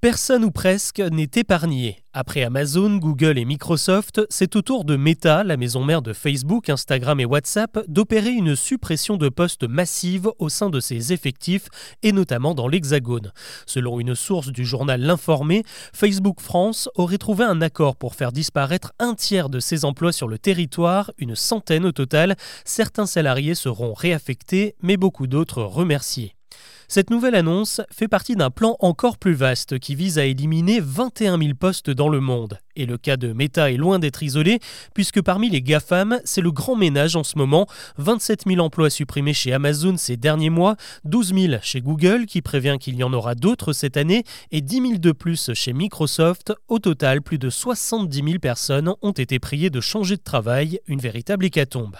Personne ou presque n'est épargné. Après Amazon, Google et Microsoft, c'est au tour de Meta, la maison mère de Facebook, Instagram et WhatsApp, d'opérer une suppression de postes massive au sein de ses effectifs et notamment dans l'Hexagone. Selon une source du journal L'Informé, Facebook France aurait trouvé un accord pour faire disparaître un tiers de ses emplois sur le territoire, une centaine au total. Certains salariés seront réaffectés, mais beaucoup d'autres remerciés. Cette nouvelle annonce fait partie d'un plan encore plus vaste qui vise à éliminer 21 000 postes dans le monde. Et le cas de Meta est loin d'être isolé, puisque parmi les GAFAM, c'est le grand ménage en ce moment. 27 000 emplois supprimés chez Amazon ces derniers mois, 12 000 chez Google, qui prévient qu'il y en aura d'autres cette année, et 10 000 de plus chez Microsoft. Au total, plus de 70 000 personnes ont été priées de changer de travail, une véritable hécatombe.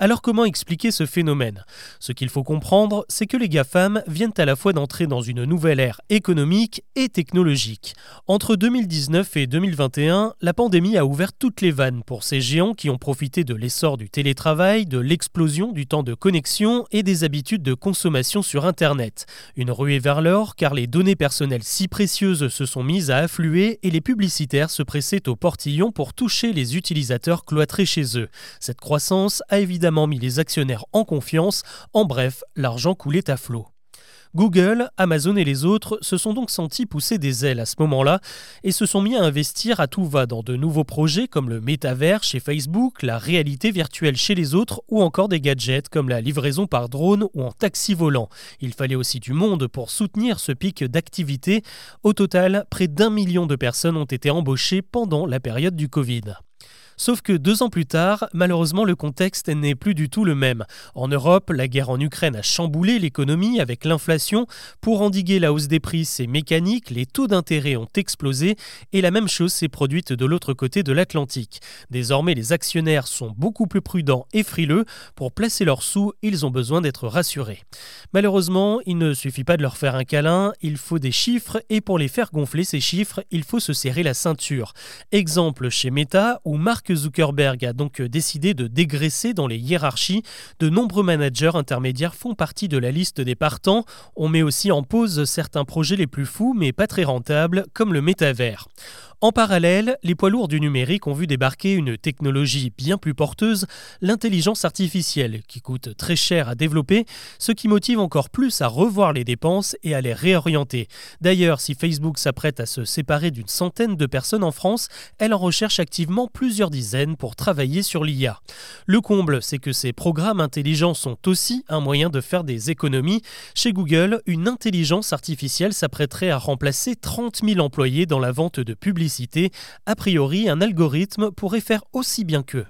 Alors comment expliquer ce phénomène? Ce qu'il faut comprendre, c'est que les GAFAM viennent à la fois d'entrer dans une nouvelle ère économique et technologique. Entre 2019 et 2021, la pandémie a ouvert toutes les vannes pour ces géants qui ont profité de l'essor du télétravail, de l'explosion du temps de connexion et des habitudes de consommation sur Internet. Une ruée vers l'or car les données personnelles si précieuses se sont mises à affluer et les publicitaires se pressaient au portillon pour toucher les utilisateurs cloîtrés chez eux. Cette croissance a évidemment mis les actionnaires en confiance. En bref, l'argent coulait à flot. Google, Amazon et les autres se sont donc sentis pousser des ailes à ce moment-là et se sont mis à investir à tout va dans de nouveaux projets comme le métavers chez Facebook, la réalité virtuelle chez les autres ou encore des gadgets comme la livraison par drone ou en taxi volant. Il fallait aussi du monde pour soutenir ce pic d'activité. Au total, près d'un million de personnes ont été embauchées pendant la période du Covid. Sauf que deux ans plus tard, malheureusement, le contexte n'est plus du tout le même. En Europe, la guerre en Ukraine a chamboulé l'économie avec l'inflation. Pour endiguer la hausse des prix, c'est mécanique, les taux d'intérêt ont explosé et la même chose s'est produite de l'autre côté de l'Atlantique. Désormais, les actionnaires sont beaucoup plus prudents et frileux. Pour placer leurs sous, ils ont besoin d'être rassurés. Malheureusement, il ne suffit pas de leur faire un câlin, il faut des chiffres et pour les faire gonfler ces chiffres, il faut se serrer la ceinture. Exemple chez Meta où Mark Zuckerberg a donc décidé de dégraisser dans les hiérarchies. De nombreux managers intermédiaires font partie de la liste des partants. On met aussi en pause certains projets les plus fous mais pas très rentables, comme le métavers. En parallèle, les poids lourds du numérique ont vu débarquer une technologie bien plus porteuse, l'intelligence artificielle, qui coûte très cher à développer, ce qui motive encore plus à revoir les dépenses et à les réorienter. D'ailleurs, si Facebook s'apprête à se séparer d'une centaine de personnes en France, elle en recherche activement plusieurs dizaines pour travailler sur l'IA. Le comble, c'est que ces programmes intelligents sont aussi un moyen de faire des économies. Chez Google, une intelligence artificielle s'apprêterait à remplacer 30 000 employés dans la vente de a priori, un algorithme pourrait faire aussi bien qu'eux.